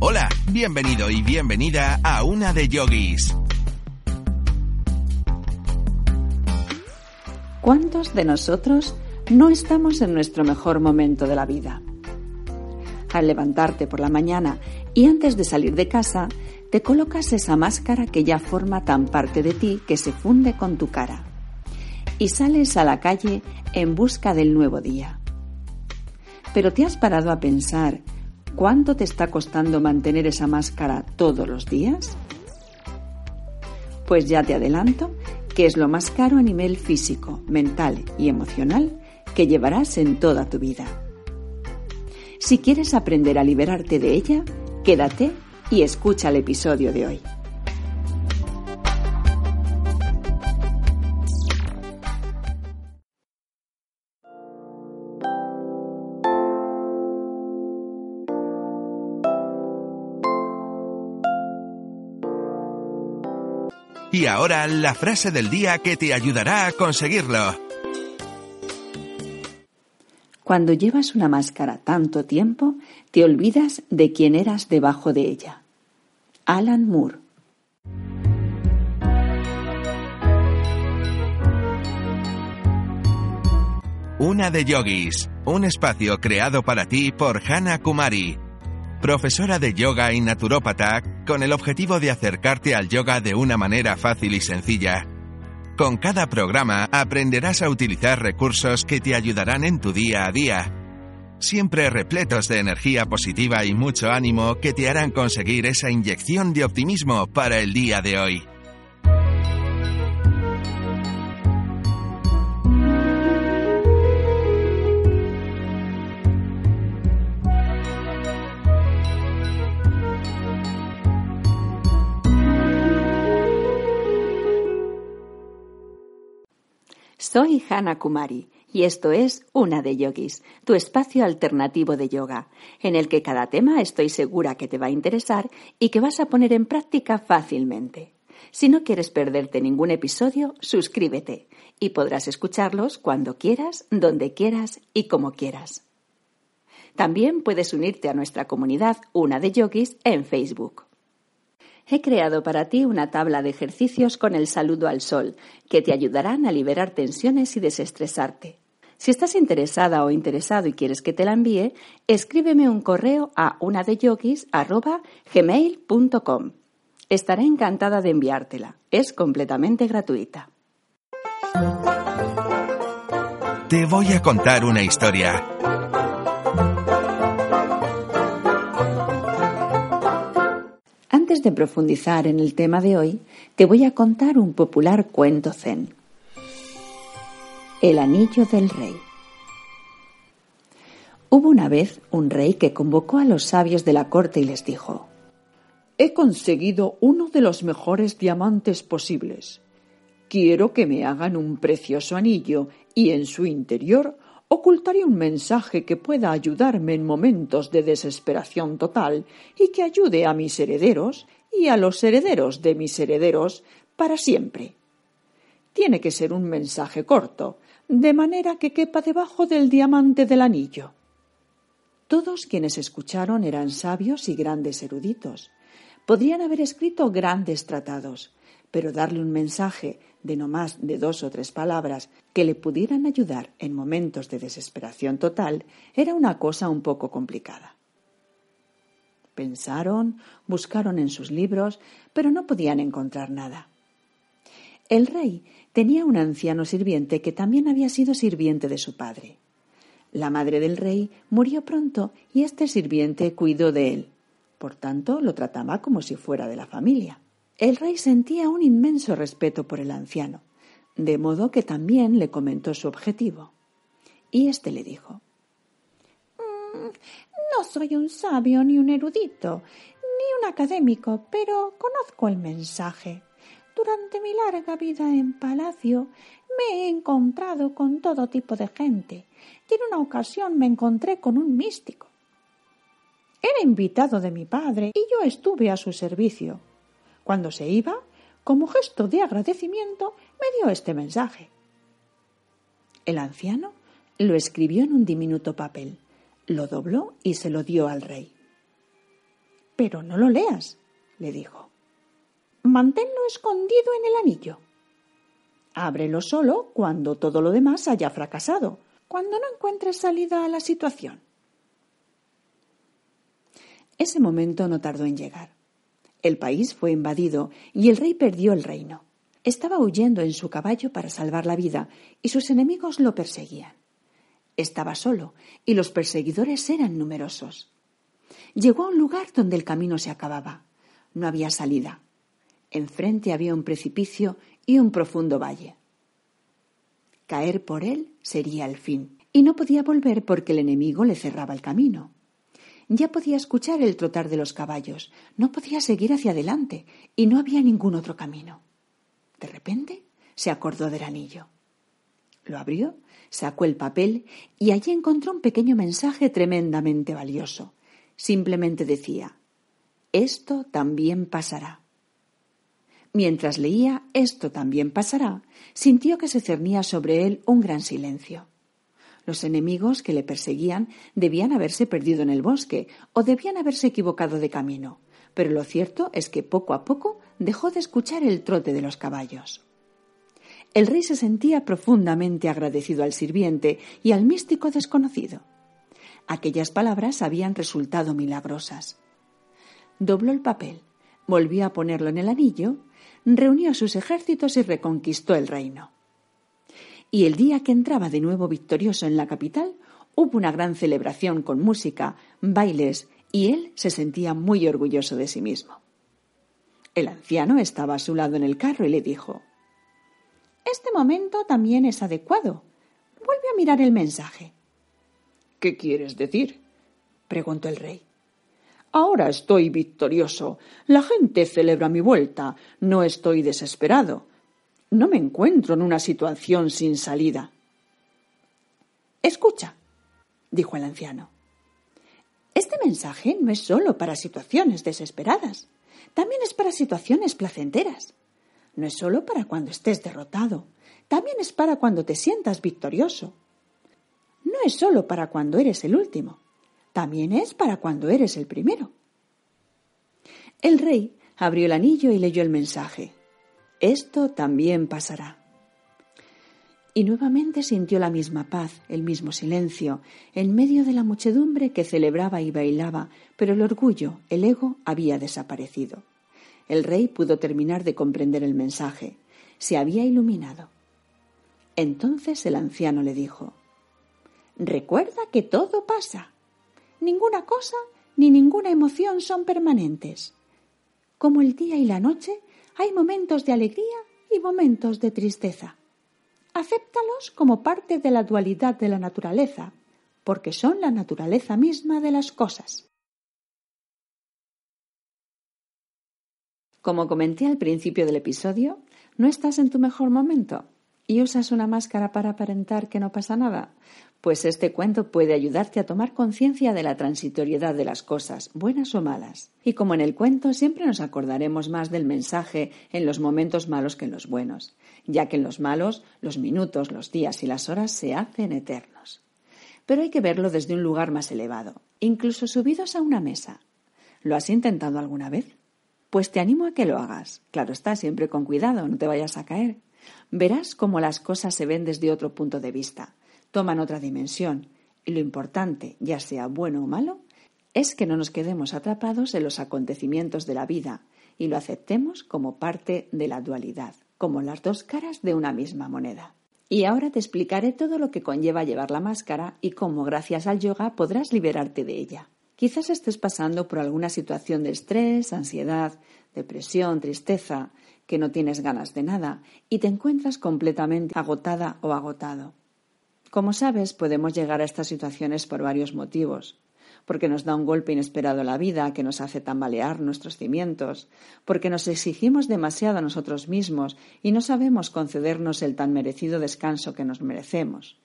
Hola, bienvenido y bienvenida a una de Yogis. ¿Cuántos de nosotros no estamos en nuestro mejor momento de la vida? Al levantarte por la mañana y antes de salir de casa, te colocas esa máscara que ya forma tan parte de ti que se funde con tu cara y sales a la calle en busca del nuevo día. Pero ¿te has parado a pensar cuánto te está costando mantener esa máscara todos los días? Pues ya te adelanto que es lo más caro a nivel físico, mental y emocional que llevarás en toda tu vida. Si quieres aprender a liberarte de ella, quédate y escucha el episodio de hoy. Ahora la frase del día que te ayudará a conseguirlo. Cuando llevas una máscara tanto tiempo, te olvidas de quién eras debajo de ella. Alan Moore. Una de Yogis, un espacio creado para ti por Hannah Kumari profesora de yoga y naturópata, con el objetivo de acercarte al yoga de una manera fácil y sencilla. Con cada programa aprenderás a utilizar recursos que te ayudarán en tu día a día, siempre repletos de energía positiva y mucho ánimo que te harán conseguir esa inyección de optimismo para el día de hoy. Soy Hannah Kumari y esto es Una de Yogis, tu espacio alternativo de yoga, en el que cada tema estoy segura que te va a interesar y que vas a poner en práctica fácilmente. Si no quieres perderte ningún episodio, suscríbete y podrás escucharlos cuando quieras, donde quieras y como quieras. También puedes unirte a nuestra comunidad Una de Yogis en Facebook he creado para ti una tabla de ejercicios con el saludo al sol, que te ayudarán a liberar tensiones y desestresarte. Si estás interesada o interesado y quieres que te la envíe, escríbeme un correo a unadeyogis.gmail.com. Estaré encantada de enviártela. Es completamente gratuita. Te voy a contar una historia. De profundizar en el tema de hoy, te voy a contar un popular cuento zen. El anillo del rey. Hubo una vez un rey que convocó a los sabios de la corte y les dijo He conseguido uno de los mejores diamantes posibles. Quiero que me hagan un precioso anillo y en su interior ocultaré un mensaje que pueda ayudarme en momentos de desesperación total y que ayude a mis herederos y a los herederos de mis herederos para siempre. Tiene que ser un mensaje corto, de manera que quepa debajo del diamante del anillo. Todos quienes escucharon eran sabios y grandes eruditos. Podrían haber escrito grandes tratados, pero darle un mensaje de no más de dos o tres palabras que le pudieran ayudar en momentos de desesperación total era una cosa un poco complicada. Pensaron, buscaron en sus libros, pero no podían encontrar nada. El rey tenía un anciano sirviente que también había sido sirviente de su padre. La madre del rey murió pronto y este sirviente cuidó de él. Por tanto, lo trataba como si fuera de la familia. El rey sentía un inmenso respeto por el anciano. de modo que también le comentó su objetivo. Y éste le dijo mm, No soy un sabio ni un erudito, ni un académico, pero conozco el mensaje. Durante mi larga vida en palacio me he encontrado con todo tipo de gente, y en una ocasión me encontré con un místico. Era invitado de mi padre y yo estuve a su servicio. Cuando se iba, como gesto de agradecimiento, me dio este mensaje. El anciano lo escribió en un diminuto papel, lo dobló y se lo dio al rey. Pero no lo leas, le dijo. Manténlo escondido en el anillo. Ábrelo solo cuando todo lo demás haya fracasado, cuando no encuentres salida a la situación. Ese momento no tardó en llegar. El país fue invadido y el rey perdió el reino. Estaba huyendo en su caballo para salvar la vida y sus enemigos lo perseguían. Estaba solo y los perseguidores eran numerosos. Llegó a un lugar donde el camino se acababa. No había salida. Enfrente había un precipicio y un profundo valle. Caer por él sería el fin, y no podía volver porque el enemigo le cerraba el camino. Ya podía escuchar el trotar de los caballos, no podía seguir hacia adelante, y no había ningún otro camino. De repente se acordó del anillo. Lo abrió, sacó el papel y allí encontró un pequeño mensaje tremendamente valioso. Simplemente decía Esto también pasará. Mientras leía Esto también pasará, sintió que se cernía sobre él un gran silencio. Los enemigos que le perseguían debían haberse perdido en el bosque o debían haberse equivocado de camino, pero lo cierto es que poco a poco dejó de escuchar el trote de los caballos. El rey se sentía profundamente agradecido al sirviente y al místico desconocido. Aquellas palabras habían resultado milagrosas. Dobló el papel, volvió a ponerlo en el anillo reunió sus ejércitos y reconquistó el reino. Y el día que entraba de nuevo victorioso en la capital, hubo una gran celebración con música, bailes, y él se sentía muy orgulloso de sí mismo. El anciano estaba a su lado en el carro y le dijo Este momento también es adecuado. Vuelve a mirar el mensaje. ¿Qué quieres decir? preguntó el rey. Ahora estoy victorioso. La gente celebra mi vuelta. No estoy desesperado. No me encuentro en una situación sin salida. Escucha, dijo el anciano. Este mensaje no es solo para situaciones desesperadas, también es para situaciones placenteras. No es solo para cuando estés derrotado, también es para cuando te sientas victorioso. No es solo para cuando eres el último, también es para cuando eres el primero. El rey abrió el anillo y leyó el mensaje. Esto también pasará. Y nuevamente sintió la misma paz, el mismo silencio, en medio de la muchedumbre que celebraba y bailaba, pero el orgullo, el ego, había desaparecido. El rey pudo terminar de comprender el mensaje. Se había iluminado. Entonces el anciano le dijo Recuerda que todo pasa. Ninguna cosa ni ninguna emoción son permanentes. Como el día y la noche, hay momentos de alegría y momentos de tristeza. Acéptalos como parte de la dualidad de la naturaleza, porque son la naturaleza misma de las cosas. Como comenté al principio del episodio, no estás en tu mejor momento y usas una máscara para aparentar que no pasa nada, pues este cuento puede ayudarte a tomar conciencia de la transitoriedad de las cosas, buenas o malas. Y como en el cuento siempre nos acordaremos más del mensaje en los momentos malos que en los buenos, ya que en los malos los minutos, los días y las horas se hacen eternos. Pero hay que verlo desde un lugar más elevado, incluso subidos a una mesa. ¿Lo has intentado alguna vez? Pues te animo a que lo hagas. Claro está, siempre con cuidado, no te vayas a caer. Verás cómo las cosas se ven desde otro punto de vista toman otra dimensión y lo importante, ya sea bueno o malo, es que no nos quedemos atrapados en los acontecimientos de la vida y lo aceptemos como parte de la dualidad, como las dos caras de una misma moneda. Y ahora te explicaré todo lo que conlleva llevar la máscara y cómo gracias al yoga podrás liberarte de ella. Quizás estés pasando por alguna situación de estrés, ansiedad, depresión, tristeza, que no tienes ganas de nada y te encuentras completamente agotada o agotado. Como sabes, podemos llegar a estas situaciones por varios motivos porque nos da un golpe inesperado la vida que nos hace tambalear nuestros cimientos, porque nos exigimos demasiado a nosotros mismos y no sabemos concedernos el tan merecido descanso que nos merecemos,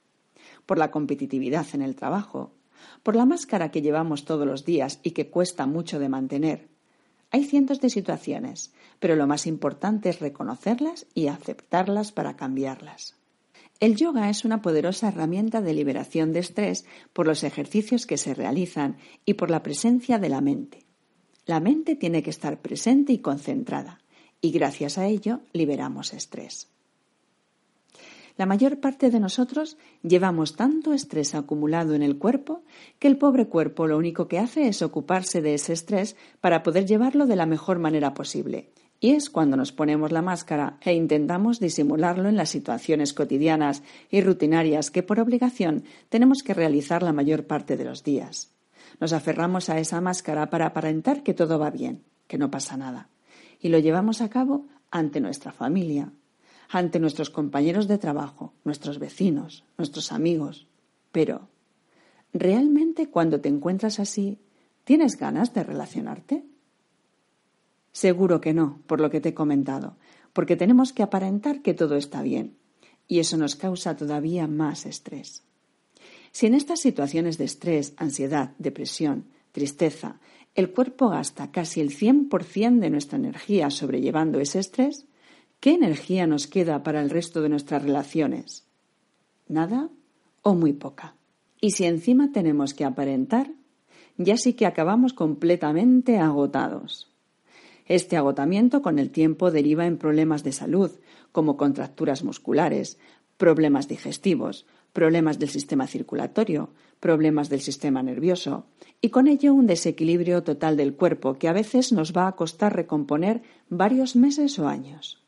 por la competitividad en el trabajo, por la máscara que llevamos todos los días y que cuesta mucho de mantener. Hay cientos de situaciones, pero lo más importante es reconocerlas y aceptarlas para cambiarlas. El yoga es una poderosa herramienta de liberación de estrés por los ejercicios que se realizan y por la presencia de la mente. La mente tiene que estar presente y concentrada, y gracias a ello liberamos estrés. La mayor parte de nosotros llevamos tanto estrés acumulado en el cuerpo que el pobre cuerpo lo único que hace es ocuparse de ese estrés para poder llevarlo de la mejor manera posible, y es cuando nos ponemos la máscara e intentamos disimularlo en las situaciones cotidianas y rutinarias que por obligación tenemos que realizar la mayor parte de los días. Nos aferramos a esa máscara para aparentar que todo va bien, que no pasa nada. Y lo llevamos a cabo ante nuestra familia, ante nuestros compañeros de trabajo, nuestros vecinos, nuestros amigos. Pero, ¿realmente cuando te encuentras así, tienes ganas de relacionarte? Seguro que no, por lo que te he comentado, porque tenemos que aparentar que todo está bien, y eso nos causa todavía más estrés. Si en estas situaciones de estrés, ansiedad, depresión, tristeza, el cuerpo gasta casi el 100% de nuestra energía sobrellevando ese estrés, ¿qué energía nos queda para el resto de nuestras relaciones? ¿Nada o muy poca? Y si encima tenemos que aparentar, ya sí que acabamos completamente agotados. Este agotamiento con el tiempo deriva en problemas de salud, como contracturas musculares, problemas digestivos, problemas del sistema circulatorio, problemas del sistema nervioso, y con ello un desequilibrio total del cuerpo que a veces nos va a costar recomponer varios meses o años.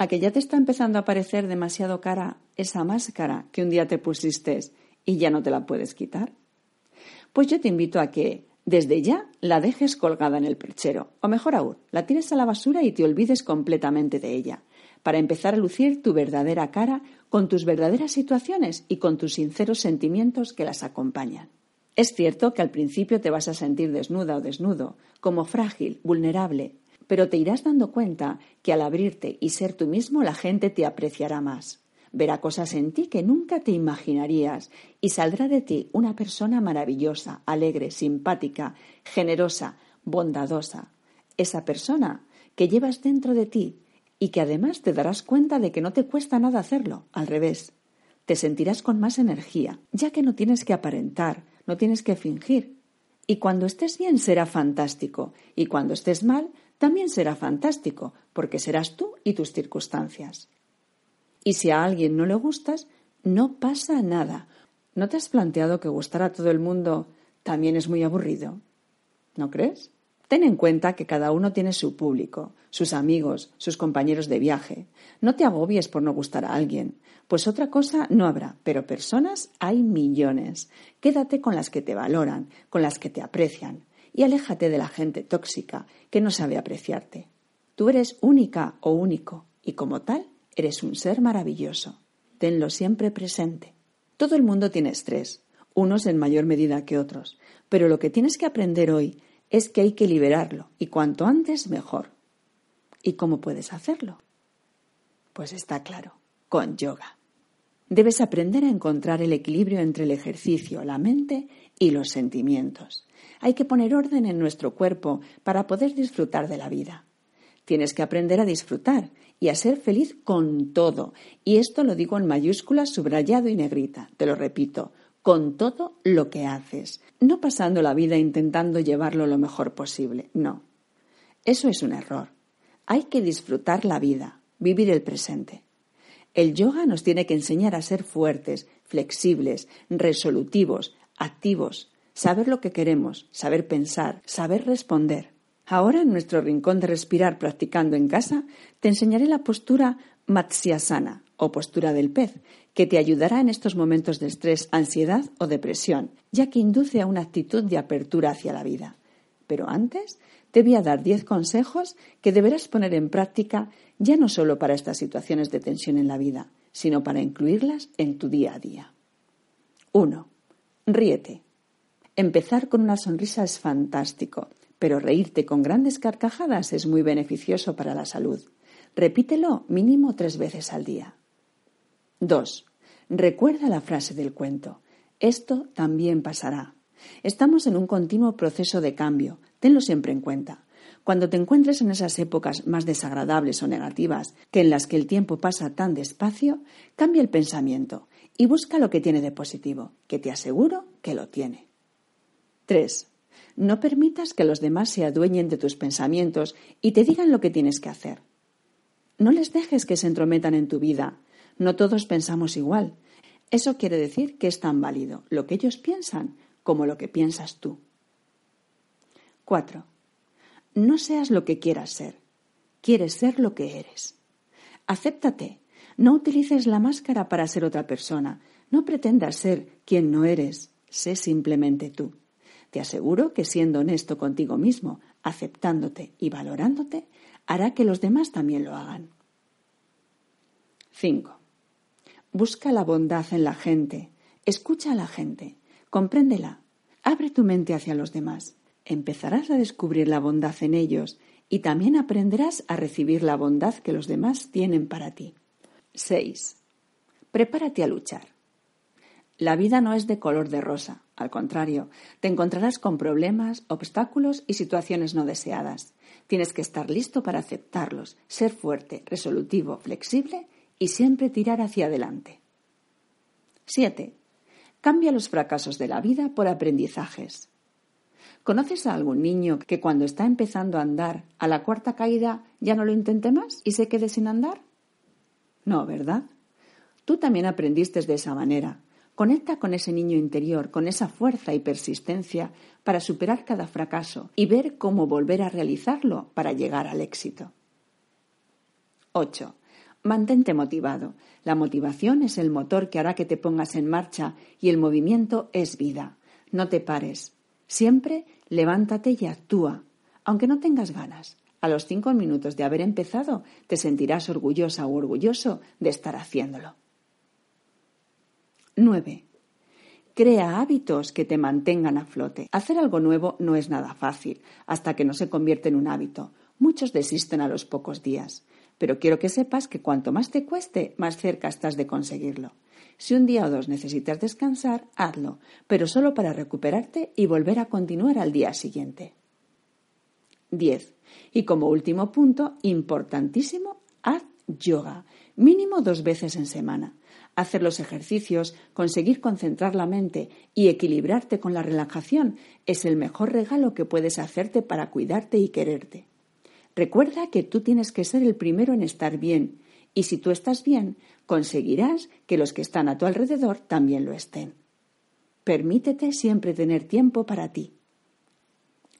¿A que ya te está empezando a parecer demasiado cara esa máscara que un día te pusiste y ya no te la puedes quitar? Pues yo te invito a que desde ya la dejes colgada en el perchero, o mejor aún, la tires a la basura y te olvides completamente de ella, para empezar a lucir tu verdadera cara con tus verdaderas situaciones y con tus sinceros sentimientos que las acompañan. Es cierto que al principio te vas a sentir desnuda o desnudo, como frágil, vulnerable, pero te irás dando cuenta que al abrirte y ser tú mismo la gente te apreciará más verá cosas en ti que nunca te imaginarías y saldrá de ti una persona maravillosa, alegre, simpática, generosa, bondadosa. Esa persona que llevas dentro de ti y que además te darás cuenta de que no te cuesta nada hacerlo, al revés. Te sentirás con más energía, ya que no tienes que aparentar, no tienes que fingir. Y cuando estés bien será fantástico, y cuando estés mal también será fantástico, porque serás tú y tus circunstancias. Y si a alguien no le gustas, no pasa nada. ¿No te has planteado que gustar a todo el mundo también es muy aburrido? ¿No crees? Ten en cuenta que cada uno tiene su público, sus amigos, sus compañeros de viaje. No te agobies por no gustar a alguien, pues otra cosa no habrá, pero personas hay millones. Quédate con las que te valoran, con las que te aprecian, y aléjate de la gente tóxica que no sabe apreciarte. Tú eres única o único, y como tal Eres un ser maravilloso. Tenlo siempre presente. Todo el mundo tiene estrés, unos en mayor medida que otros, pero lo que tienes que aprender hoy es que hay que liberarlo y cuanto antes mejor. ¿Y cómo puedes hacerlo? Pues está claro, con yoga. Debes aprender a encontrar el equilibrio entre el ejercicio, la mente y los sentimientos. Hay que poner orden en nuestro cuerpo para poder disfrutar de la vida. Tienes que aprender a disfrutar y a ser feliz con todo. Y esto lo digo en mayúsculas, subrayado y negrita. Te lo repito, con todo lo que haces. No pasando la vida intentando llevarlo lo mejor posible. No. Eso es un error. Hay que disfrutar la vida, vivir el presente. El yoga nos tiene que enseñar a ser fuertes, flexibles, resolutivos, activos, saber lo que queremos, saber pensar, saber responder. Ahora, en nuestro rincón de respirar practicando en casa, te enseñaré la postura Matsyasana o postura del pez, que te ayudará en estos momentos de estrés, ansiedad o depresión, ya que induce a una actitud de apertura hacia la vida. Pero antes te voy a dar diez consejos que deberás poner en práctica ya no solo para estas situaciones de tensión en la vida, sino para incluirlas en tu día a día. 1. Ríete. Empezar con una sonrisa es fantástico, pero reírte con grandes carcajadas es muy beneficioso para la salud. Repítelo mínimo tres veces al día. 2. Recuerda la frase del cuento. Esto también pasará. Estamos en un continuo proceso de cambio. Tenlo siempre en cuenta. Cuando te encuentres en esas épocas más desagradables o negativas, que en las que el tiempo pasa tan despacio, cambia el pensamiento y busca lo que tiene de positivo, que te aseguro que lo tiene. 3. No permitas que los demás se adueñen de tus pensamientos y te digan lo que tienes que hacer. No les dejes que se entrometan en tu vida. No todos pensamos igual. Eso quiere decir que es tan válido lo que ellos piensan como lo que piensas tú. 4. No seas lo que quieras ser. Quieres ser lo que eres. Acéptate. No utilices la máscara para ser otra persona. No pretendas ser quien no eres. Sé simplemente tú. Te aseguro que siendo honesto contigo mismo, aceptándote y valorándote, hará que los demás también lo hagan. 5. Busca la bondad en la gente. Escucha a la gente. Compréndela. Abre tu mente hacia los demás. Empezarás a descubrir la bondad en ellos y también aprenderás a recibir la bondad que los demás tienen para ti. 6. Prepárate a luchar. La vida no es de color de rosa, al contrario, te encontrarás con problemas, obstáculos y situaciones no deseadas. Tienes que estar listo para aceptarlos, ser fuerte, resolutivo, flexible y siempre tirar hacia adelante. 7. Cambia los fracasos de la vida por aprendizajes. ¿Conoces a algún niño que cuando está empezando a andar, a la cuarta caída ya no lo intente más y se quede sin andar? No, ¿verdad? Tú también aprendiste de esa manera. Conecta con ese niño interior, con esa fuerza y persistencia para superar cada fracaso y ver cómo volver a realizarlo para llegar al éxito. 8. Mantente motivado. La motivación es el motor que hará que te pongas en marcha y el movimiento es vida. No te pares. Siempre levántate y actúa, aunque no tengas ganas. A los cinco minutos de haber empezado te sentirás orgullosa o orgulloso de estar haciéndolo. 9. Crea hábitos que te mantengan a flote. Hacer algo nuevo no es nada fácil hasta que no se convierte en un hábito. Muchos desisten a los pocos días pero quiero que sepas que cuanto más te cueste, más cerca estás de conseguirlo. Si un día o dos necesitas descansar, hazlo, pero solo para recuperarte y volver a continuar al día siguiente. 10. Y como último punto, importantísimo, haz yoga, mínimo dos veces en semana. Hacer los ejercicios, conseguir concentrar la mente y equilibrarte con la relajación es el mejor regalo que puedes hacerte para cuidarte y quererte. Recuerda que tú tienes que ser el primero en estar bien, y si tú estás bien, conseguirás que los que están a tu alrededor también lo estén. Permítete siempre tener tiempo para ti.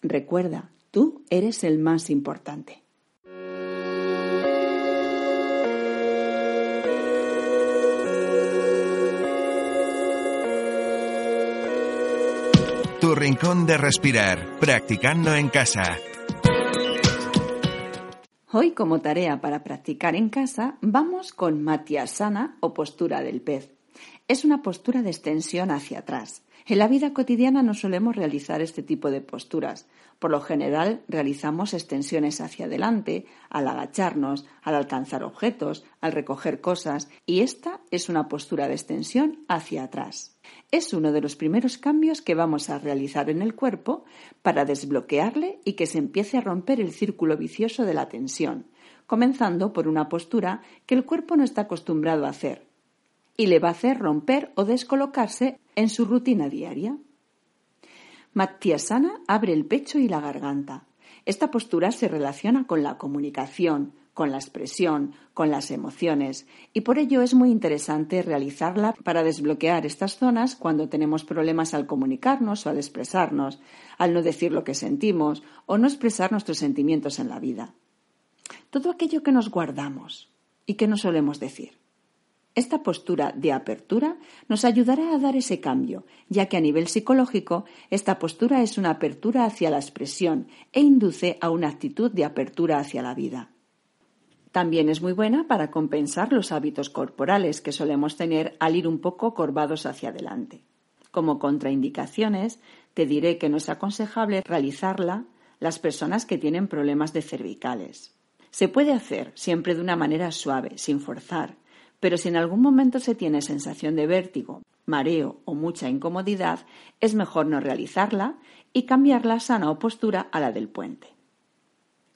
Recuerda, tú eres el más importante. Rincón de respirar, practicando en casa. Hoy, como tarea para practicar en casa, vamos con Matiasana o postura del pez. Es una postura de extensión hacia atrás. En la vida cotidiana no solemos realizar este tipo de posturas. Por lo general realizamos extensiones hacia adelante, al agacharnos, al alcanzar objetos, al recoger cosas, y esta es una postura de extensión hacia atrás. Es uno de los primeros cambios que vamos a realizar en el cuerpo para desbloquearle y que se empiece a romper el círculo vicioso de la tensión, comenzando por una postura que el cuerpo no está acostumbrado a hacer y le va a hacer romper o descolocarse en su rutina diaria. Mattiasana abre el pecho y la garganta. Esta postura se relaciona con la comunicación, con la expresión, con las emociones, y por ello es muy interesante realizarla para desbloquear estas zonas cuando tenemos problemas al comunicarnos o al expresarnos, al no decir lo que sentimos o no expresar nuestros sentimientos en la vida. Todo aquello que nos guardamos y que no solemos decir. Esta postura de apertura nos ayudará a dar ese cambio, ya que a nivel psicológico esta postura es una apertura hacia la expresión e induce a una actitud de apertura hacia la vida. También es muy buena para compensar los hábitos corporales que solemos tener al ir un poco corvados hacia adelante. Como contraindicaciones, te diré que no es aconsejable realizarla las personas que tienen problemas de cervicales. Se puede hacer siempre de una manera suave, sin forzar, pero si en algún momento se tiene sensación de vértigo, mareo o mucha incomodidad, es mejor no realizarla y cambiar la sana o postura a la del puente.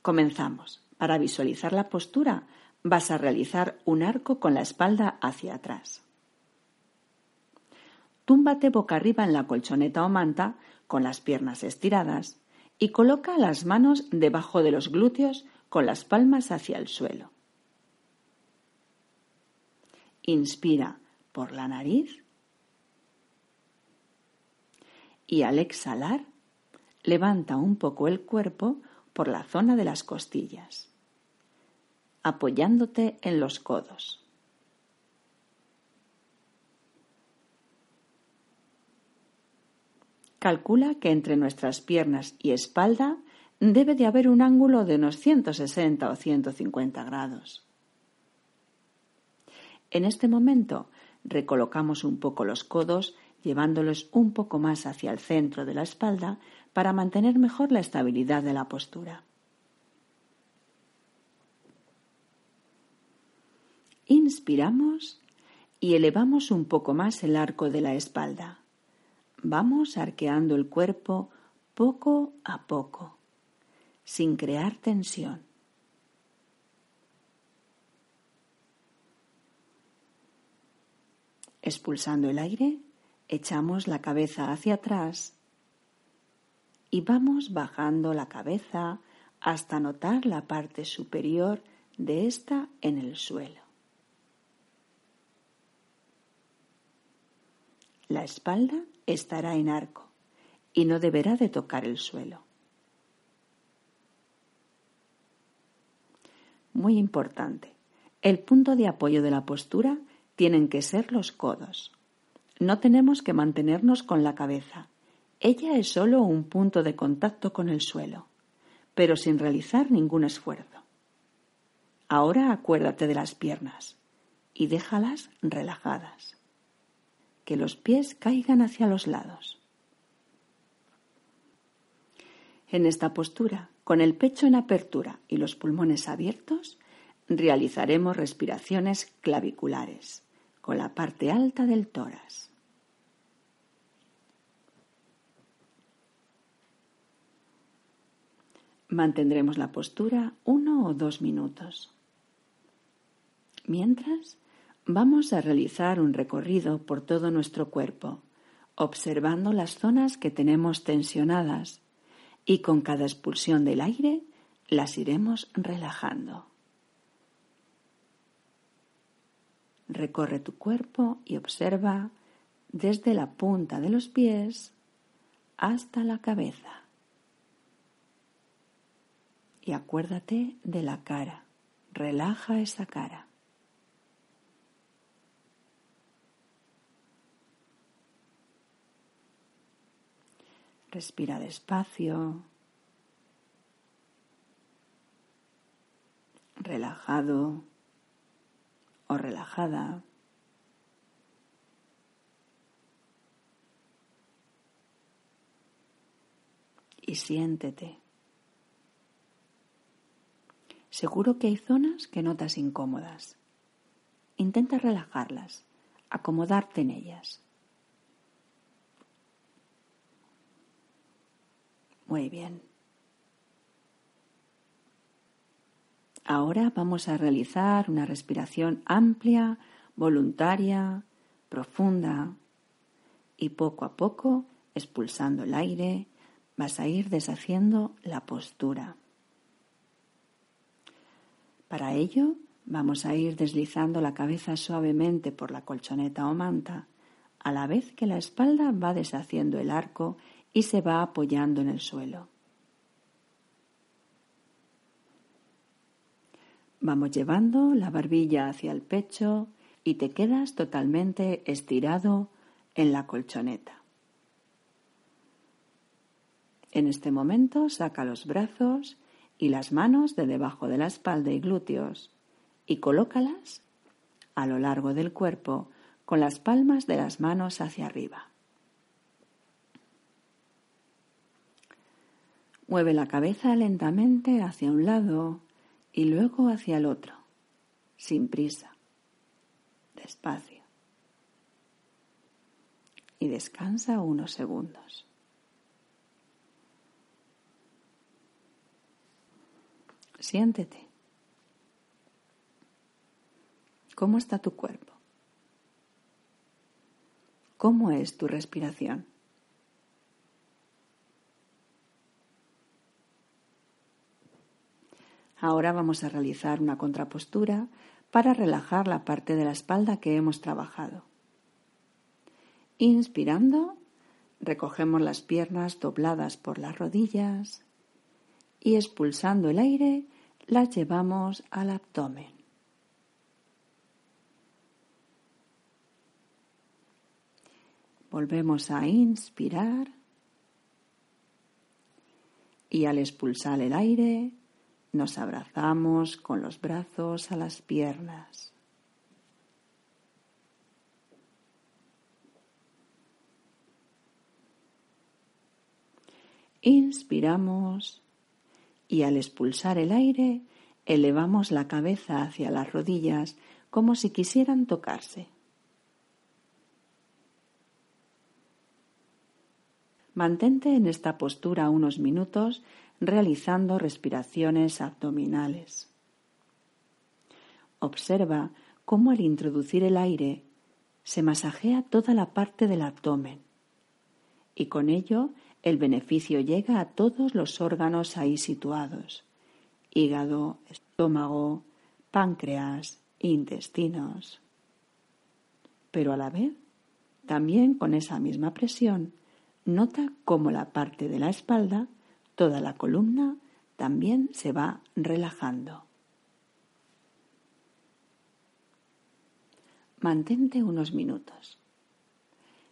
Comenzamos. Para visualizar la postura, vas a realizar un arco con la espalda hacia atrás. Túmbate boca arriba en la colchoneta o manta con las piernas estiradas y coloca las manos debajo de los glúteos con las palmas hacia el suelo. Inspira por la nariz y al exhalar levanta un poco el cuerpo por la zona de las costillas, apoyándote en los codos. Calcula que entre nuestras piernas y espalda debe de haber un ángulo de unos 160 o 150 grados. En este momento recolocamos un poco los codos llevándolos un poco más hacia el centro de la espalda para mantener mejor la estabilidad de la postura. Inspiramos y elevamos un poco más el arco de la espalda. Vamos arqueando el cuerpo poco a poco, sin crear tensión. Expulsando el aire, echamos la cabeza hacia atrás y vamos bajando la cabeza hasta notar la parte superior de esta en el suelo. La espalda estará en arco y no deberá de tocar el suelo. Muy importante, el punto de apoyo de la postura tienen que ser los codos. No tenemos que mantenernos con la cabeza. Ella es solo un punto de contacto con el suelo, pero sin realizar ningún esfuerzo. Ahora acuérdate de las piernas y déjalas relajadas. Que los pies caigan hacia los lados. En esta postura, con el pecho en apertura y los pulmones abiertos, realizaremos respiraciones claviculares con la parte alta del tórax. Mantendremos la postura uno o dos minutos. Mientras, vamos a realizar un recorrido por todo nuestro cuerpo, observando las zonas que tenemos tensionadas y con cada expulsión del aire las iremos relajando. Recorre tu cuerpo y observa desde la punta de los pies hasta la cabeza. Y acuérdate de la cara. Relaja esa cara. Respira despacio. Relajado o relajada. Y siéntete. Seguro que hay zonas que notas incómodas. Intenta relajarlas, acomodarte en ellas. Muy bien. Ahora vamos a realizar una respiración amplia, voluntaria, profunda y poco a poco, expulsando el aire, vas a ir deshaciendo la postura. Para ello, vamos a ir deslizando la cabeza suavemente por la colchoneta o manta, a la vez que la espalda va deshaciendo el arco y se va apoyando en el suelo. Vamos llevando la barbilla hacia el pecho, y te quedas totalmente estirado en la colchoneta. En este momento saca los brazos y las manos de debajo de la espalda y glúteos y colócalas a lo largo del cuerpo con las palmas de las manos hacia arriba. Mueve la cabeza lentamente hacia un lado y luego hacia el otro, sin prisa, despacio. Y descansa unos segundos. Siéntete. ¿Cómo está tu cuerpo? ¿Cómo es tu respiración? Ahora vamos a realizar una contrapostura para relajar la parte de la espalda que hemos trabajado. Inspirando, recogemos las piernas dobladas por las rodillas y expulsando el aire las llevamos al abdomen. Volvemos a inspirar y al expulsar el aire nos abrazamos con los brazos a las piernas. Inspiramos y al expulsar el aire elevamos la cabeza hacia las rodillas como si quisieran tocarse. Mantente en esta postura unos minutos realizando respiraciones abdominales. Observa cómo al introducir el aire se masajea toda la parte del abdomen y con ello el beneficio llega a todos los órganos ahí situados, hígado, estómago, páncreas, intestinos. Pero a la vez, también con esa misma presión, nota cómo la parte de la espalda Toda la columna también se va relajando. Mantente unos minutos.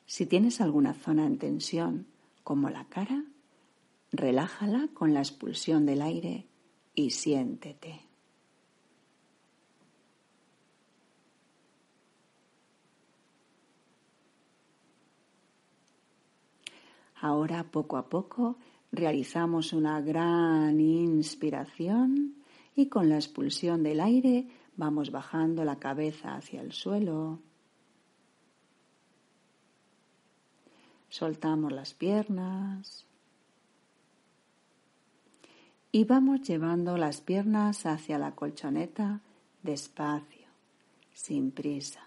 Si tienes alguna zona en tensión, como la cara, relájala con la expulsión del aire y siéntete. Ahora, poco a poco, Realizamos una gran inspiración y con la expulsión del aire vamos bajando la cabeza hacia el suelo. Soltamos las piernas y vamos llevando las piernas hacia la colchoneta despacio, sin prisa.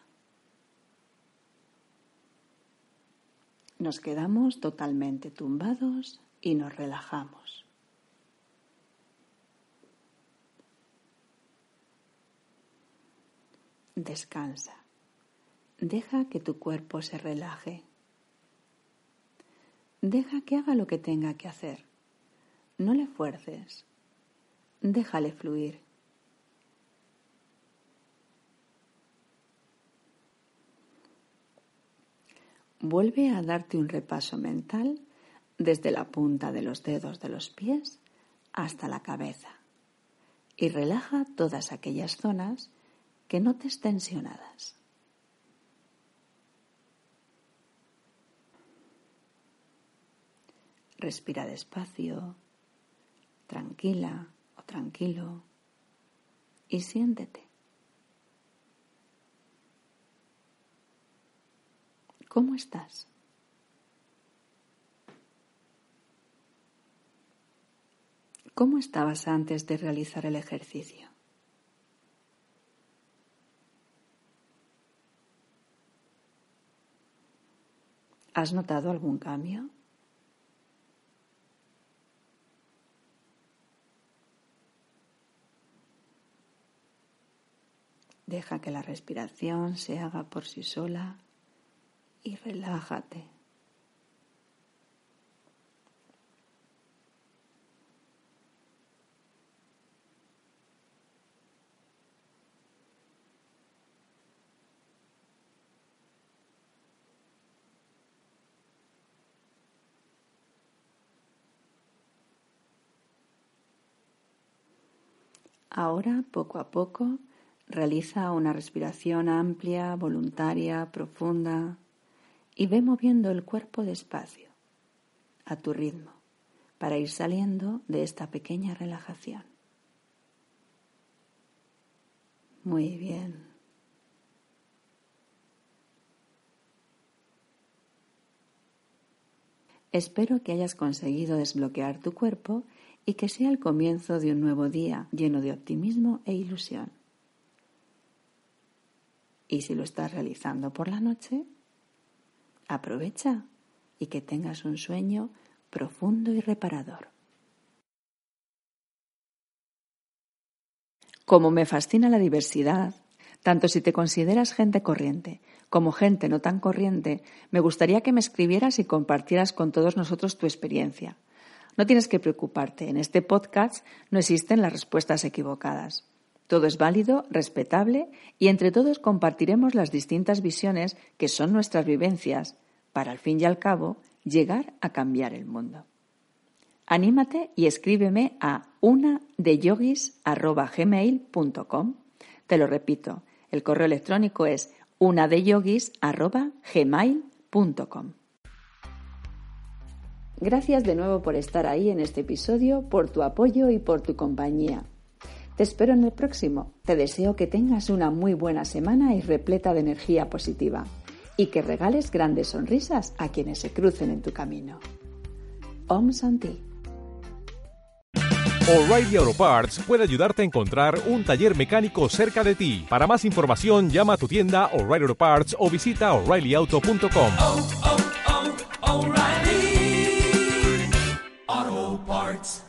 Nos quedamos totalmente tumbados y nos relajamos. Descansa. Deja que tu cuerpo se relaje. Deja que haga lo que tenga que hacer. No le fuerces. Déjale fluir. Vuelve a darte un repaso mental desde la punta de los dedos de los pies hasta la cabeza y relaja todas aquellas zonas que notes tensionadas. Respira despacio, tranquila o tranquilo y siéntete. ¿Cómo estás? ¿Cómo estabas antes de realizar el ejercicio? ¿Has notado algún cambio? Deja que la respiración se haga por sí sola y relájate. Ahora, poco a poco, realiza una respiración amplia, voluntaria, profunda y ve moviendo el cuerpo despacio, a tu ritmo, para ir saliendo de esta pequeña relajación. Muy bien. Espero que hayas conseguido desbloquear tu cuerpo y que sea el comienzo de un nuevo día lleno de optimismo e ilusión. Y si lo estás realizando por la noche, aprovecha y que tengas un sueño profundo y reparador. Como me fascina la diversidad, tanto si te consideras gente corriente como gente no tan corriente, me gustaría que me escribieras y compartieras con todos nosotros tu experiencia. No tienes que preocuparte, en este podcast no existen las respuestas equivocadas. Todo es válido, respetable y entre todos compartiremos las distintas visiones que son nuestras vivencias para, al fin y al cabo, llegar a cambiar el mundo. Anímate y escríbeme a una de Te lo repito, el correo electrónico es una de Gracias de nuevo por estar ahí en este episodio, por tu apoyo y por tu compañía. Te espero en el próximo. Te deseo que tengas una muy buena semana y repleta de energía positiva y que regales grandes sonrisas a quienes se crucen en tu camino. Om Santi. O'Reilly Auto Parts puede ayudarte a encontrar un taller mecánico cerca de ti. Para más información, llama a tu tienda O'Reilly Auto Parts o visita oreillyauto.com. parts.